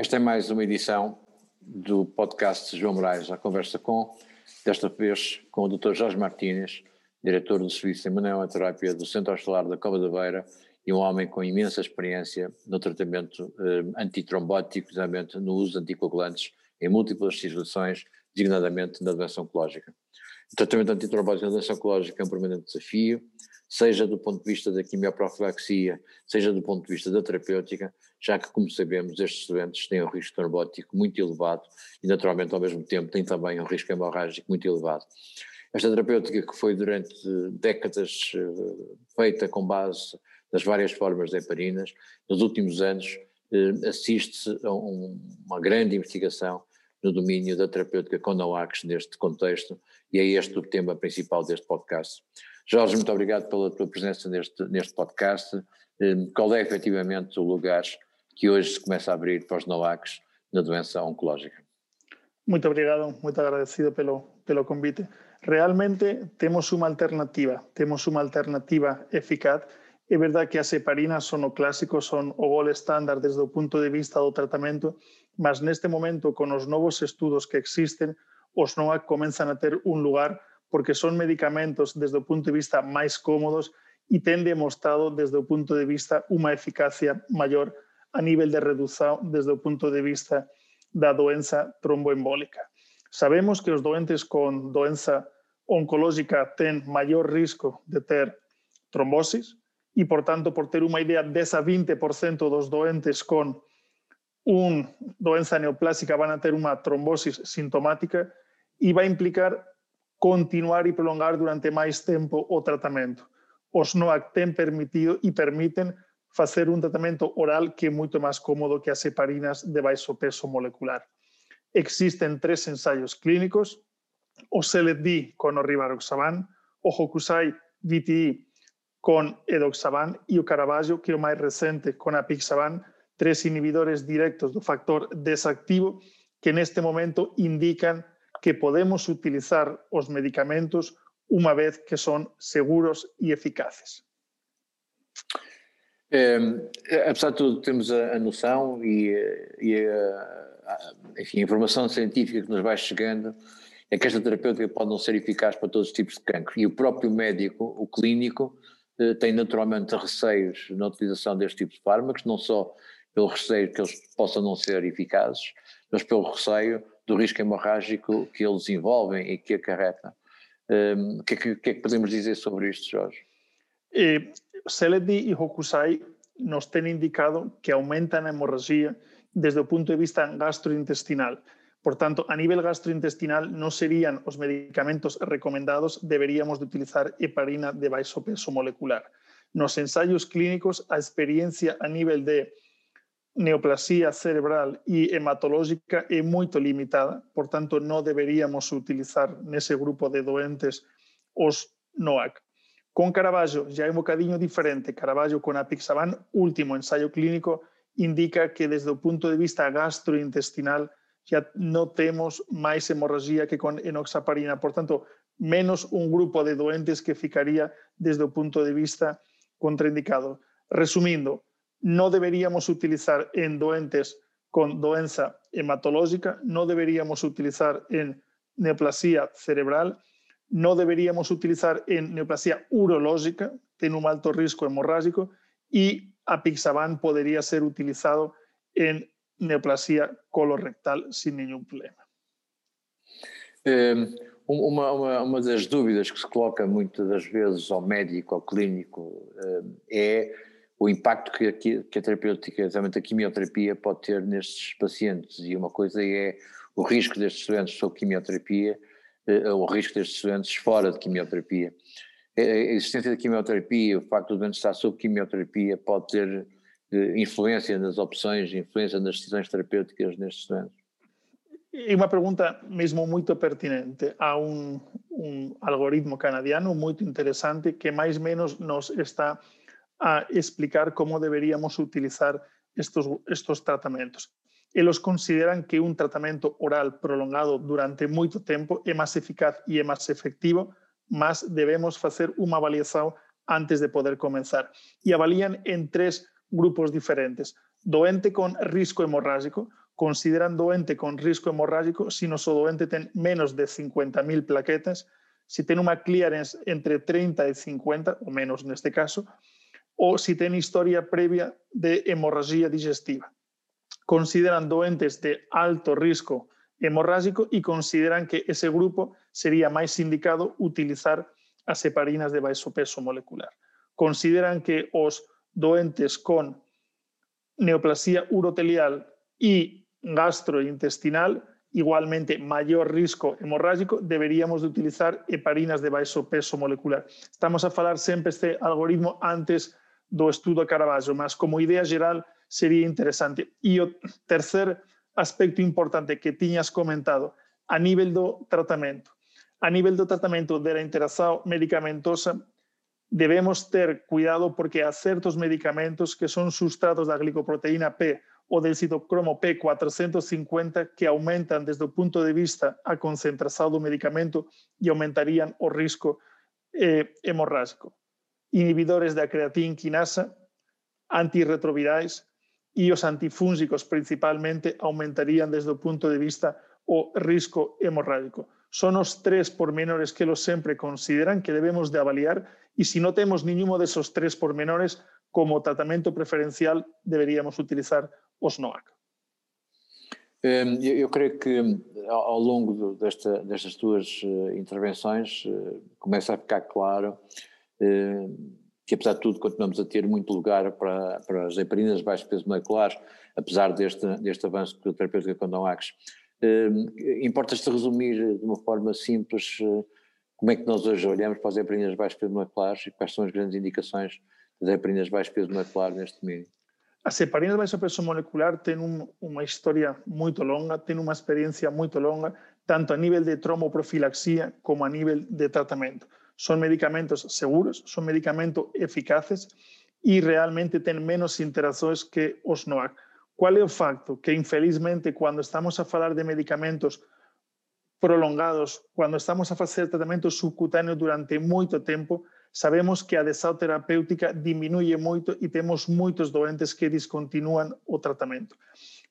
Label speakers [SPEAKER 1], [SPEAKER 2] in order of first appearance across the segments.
[SPEAKER 1] Esta é mais uma edição do podcast João Moraes, a conversa com, desta vez com o Dr. Jorge Martínez, diretor do Serviço de Imunoterapia do Centro Hospitalar da Cova da Beira e um homem com imensa experiência no tratamento eh, antitrombótico, precisamente no uso de anticoagulantes em múltiplas situações, designadamente na doença oncológica. O tratamento antitrombótico na doença oncológica é um permanente desafio, seja do ponto de vista da quimioprofilaxia, seja do ponto de vista da terapêutica, já que, como sabemos, estes doentes têm um risco trombótico muito elevado e, naturalmente, ao mesmo tempo, têm também um risco hemorrágico muito elevado. Esta terapêutica que foi durante décadas eh, feita com base nas várias formas de heparinas, nos últimos anos eh, assiste-se a uma grande investigação no domínio da terapêutica com NOACs neste contexto, e é este o tema principal deste podcast. Jorge, muito obrigado pela tua presença neste, neste podcast. Eh, qual é efetivamente o lugar que hoje se começa a abrir para os NOACs na doença oncológica?
[SPEAKER 2] Muito obrigado, muito agradecido pelo, pelo convite. Realmente temos uma alternativa, temos uma alternativa eficaz. É verdade que as heparinas son o clásico, son o gol estándar desde o punto de vista do tratamento, mas neste momento, con os novos estudos que existen, os NOAC comenzan a ter un lugar porque son medicamentos desde o punto de vista máis cómodos e ten demostrado desde o punto de vista unha eficacia maior a nivel de redução desde o punto de vista da doença tromboembólica. Sabemos que os doentes con doença oncológica ten maior risco de ter trombosis e, por tanto, por ter unha idea, desa 20% dos doentes con un doença neoplásica van a ter unha trombosis sintomática e vai implicar continuar e prolongar durante máis tempo o tratamento. Os NOAC ten permitido e permiten facer un tratamento oral que é moito máis cómodo que as heparinas de baixo peso molecular. Existen tres ensayos clínicos, o CELED-D con o rivaroxaban, o Hokusai VTI con edoxaban o Caravaggio, que é o máis recente, con apixaban, tres inhibidores directos do factor desactivo que neste momento indican que podemos utilizar os medicamentos unha vez que son seguros e eficaces.
[SPEAKER 1] É, apesar de tudo, temos a, a noção e, e a, enfim, a informação científica que nos vai chegando é que esta terapêutica pode não ser eficaz para todos os tipos de cancro. E o próprio médico, o clínico, eh, tem naturalmente receios na utilização deste tipo de fármacos, não só pelo receio que eles possam não ser eficazes, mas pelo receio do risco hemorrágico que eles envolvem e que acarreta. Um, o que, é que, que, é que, podemos dizer sobre isto, Jorge?
[SPEAKER 2] Eh, e Hokusai nos têm indicado que aumentam a hemorragia desde o punto de vista gastrointestinal. Por tanto, a nivel gastrointestinal non serían os medicamentos recomendados, deberíamos de utilizar heparina de baixo peso molecular. Nos ensayos clínicos, a experiencia a nivel de neoplasia cerebral e hematológica é moito limitada, por tanto, non deberíamos utilizar nese grupo de doentes os NOAC. Con Caravaggio ya é un bocadinho diferente. Caravaggio con apixaban, último ensayo clínico, indica que desde o punto de vista gastrointestinal ya non temos máis hemorragia que con enoxaparina. Por tanto, menos un grupo de doentes que ficaría desde o punto de vista contraindicado. Resumindo, non deberíamos utilizar en doentes con doenza hematológica, non deberíamos utilizar en neoplasia cerebral, non deberíamos utilizar en neoplasia urológica, ten un alto risco hemorrágico, e apixaban podería ser utilizado en neoplasia colorectal sem nenhum problema.
[SPEAKER 1] Um, uma, uma, uma, das dúvidas que se coloca muitas das vezes ao médico, ao clínico, um, é o impacto que a, que a terapêutica, exatamente a quimioterapia, pode ter nestes pacientes. E uma coisa é o risco destes doentes sob quimioterapia, uh, o risco destes doentes fora de quimioterapia a existência da quimioterapia, o facto do doente estar sob quimioterapia pode ter eh, influência nas opções, influência nas decisões terapêuticas nestes doentes?
[SPEAKER 2] E uma pergunta mesmo muito pertinente. Há um, um algoritmo canadiano muito interessante que mais ou menos nos está a explicar como deveríamos utilizar estos, estos tratamentos. Eles consideran que un tratamento oral prolongado durante moito tempo é máis eficaz e é máis efectivo mas debemos facer unha avaliación antes de poder comenzar. E avalían en tres grupos diferentes. Doente con risco hemorrágico, consideran doente con risco hemorrágico si noso doente ten menos de 50.000 plaquetas, si ten unha clearance entre 30 e 50, ou menos neste caso, ou si ten historia previa de hemorragia digestiva. Consideran doentes de alto risco hemorrágico e consideran que ese grupo sería máis indicado utilizar as heparinas de baixo peso molecular. Consideran que os doentes con neoplasia urotelial e gastrointestinal, igualmente mayor risco hemorrágico, deberíamos de utilizar heparinas de baixo peso molecular. Estamos a falar sempre este algoritmo antes do estudo Caravaggio, mas como idea geral sería interesante. E o tercer aspecto importante que tiñas comentado, a nivel do tratamento. A nivel do tratamento de la interação medicamentosa, debemos ter cuidado porque há certos medicamentos que son sustratos da glicoproteína P o del citocromo P450 que aumentan desde o punto de vista a concentración do medicamento e aumentarían o risco eh, hemorrágico. Inhibidores da creatina quinasa, antirretrovirais e os antifúngicos principalmente aumentarían desde o punto de vista o risco hemorrágico. Son os tres pormenores que los sempre consideran que debemos de avaliar e se non temos ninguno desos tres pormenores, como tratamento preferencial deveríamos utilizar os NOAC.
[SPEAKER 1] Eu creio que ao longo desta, destas tuas eh, intervenções eh, começa a ficar claro eh, que, apesar de tudo, continuamos a ter muito lugar para, para as heparinas de baixo peso molecular, apesar deste, deste avanço terapêutica com NOACs. Importa-te resumir de uma forma simples como é que nós hoje olhamos para as heparinas de baixo peso molecular e quais são as grandes indicações das heparinas de baixo peso molecular neste domínio?
[SPEAKER 2] As heparinas de baixo peso molecular têm um, uma história muito longa, têm uma experiência muito longa, tanto a nível de tromboprofilaxia como a nível de tratamento. São medicamentos seguros, são medicamentos eficazes e realmente têm menos interações que os NOAC. Qual é o facto? Que, infelizmente, quando estamos a falar de medicamentos prolongados, quando estamos a fazer tratamento subcutâneo durante muito tempo, sabemos que a desao terapéutica diminui moito e temos doentes que discontinúan o tratamento.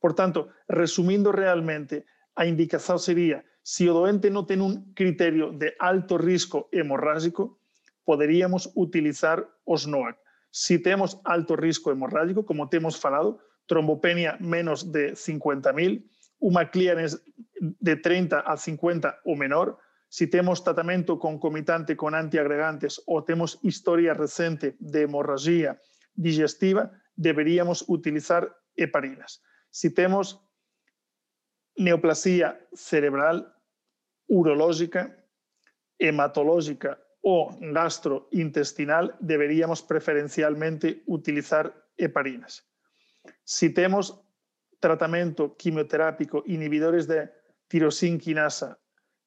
[SPEAKER 2] Por tanto, resumindo realmente, a indicación sería, se o doente non ten un criterio de alto risco hemorrágico, poderíamos utilizar os NOAC. Si temos alto risco hemorrágico, como temos falado, trombopenia menos de 50.000, unha clearance de 30 a 50 ou menor, si temos tratamento concomitante con antiagregantes ou temos historia recente de hemorragia digestiva, deberíamos utilizar heparinas. Si temos neoplasia cerebral, urológica, hematológica ou gastrointestinal, deberíamos preferencialmente utilizar heparinas. Si temos tratamento quimioterápico, inhibidores de tirosinquinasa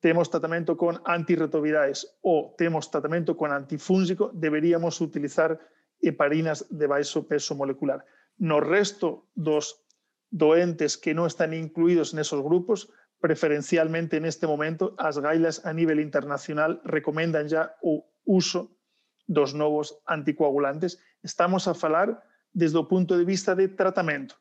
[SPEAKER 2] temos tratamento con antirretrovirais ou temos tratamento con antifúngico, deberíamos utilizar heparinas de baixo peso molecular. No resto dos doentes que non están incluídos nesos grupos, preferencialmente neste momento, as gailas a nivel internacional recomendan ya o uso dos novos anticoagulantes. Estamos a falar desde o punto de vista de tratamento,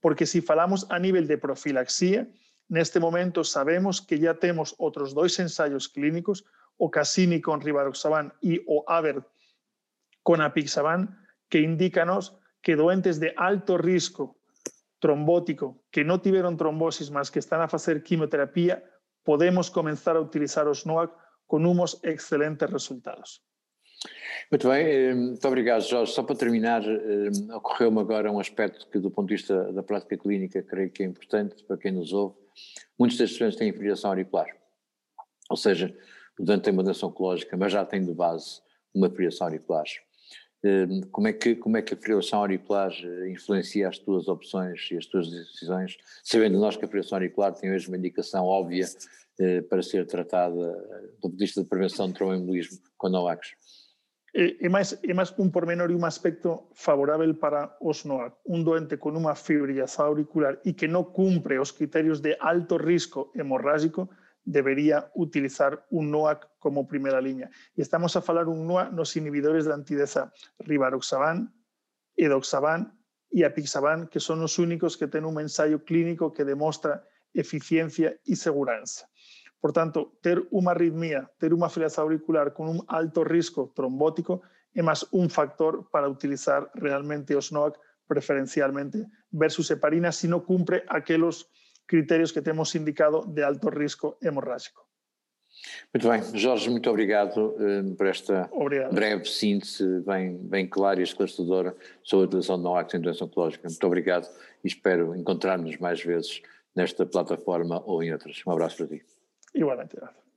[SPEAKER 2] porque se falamos a nivel de profilaxía, Neste momento sabemos que ya temos outros dois ensaios clínicos, o Cassini con rivaroxaban e o AVER con apixaban, que indícanos que doentes de alto risco trombótico que non tiveron trombosis mas que están a facer quimioterapia, podemos comenzar a utilizar os NOAC con umos excelentes resultados.
[SPEAKER 1] Muito bem, eh, muito obrigado, Jorge. Só para terminar, eh, ocorreu-me agora um aspecto que, do ponto de vista da prática clínica, creio que é importante para quem nos ouve. Muitos destes doentes têm fibrilação auricular, ou seja, o doente tem uma doença oncológica, mas já tem de base uma fibrilação auricular. Eh, como é, que, como é que a fibrilação auricular influencia as tuas opções e as tuas decisões, sabendo nós que a fibrilação auricular tem hoje uma indicação óbvia para ser tratada do ponto de vista de prevenção de traumaembolismo com NOACs?
[SPEAKER 2] Máis, é máis un pormenor e un aspecto favorable para os NOAC. Un doente con unha fibrillación auricular e que non cumpre os criterios de alto risco hemorrágico debería utilizar un NOAC como primeira liña. E estamos a falar un NOAC nos inhibidores de antideza rivaroxaban, edoxaban y apixaban, que son los únicos que tienen un ensayo clínico que demuestra eficiencia y seguridad. Por tanto, ter una arritmia, ter una fibrilación auricular con un alto riesgo trombótico es más un factor para utilizar realmente os NOAC preferencialmente versus heparina si no cumple aquellos criterios que temos indicado de alto risco hemorrágico.
[SPEAKER 1] Muito bem, Jorge, muito obrigado uh, por esta
[SPEAKER 2] obrigado.
[SPEAKER 1] breve síntese bem, bem clara e esclarecedora sobre a utilização de NOAC em doença oncológica. Muito obrigado e espero encontrar-nos mais vezes nesta plataforma ou em outras. Um abraço para ti.
[SPEAKER 2] Igualmente, gracias.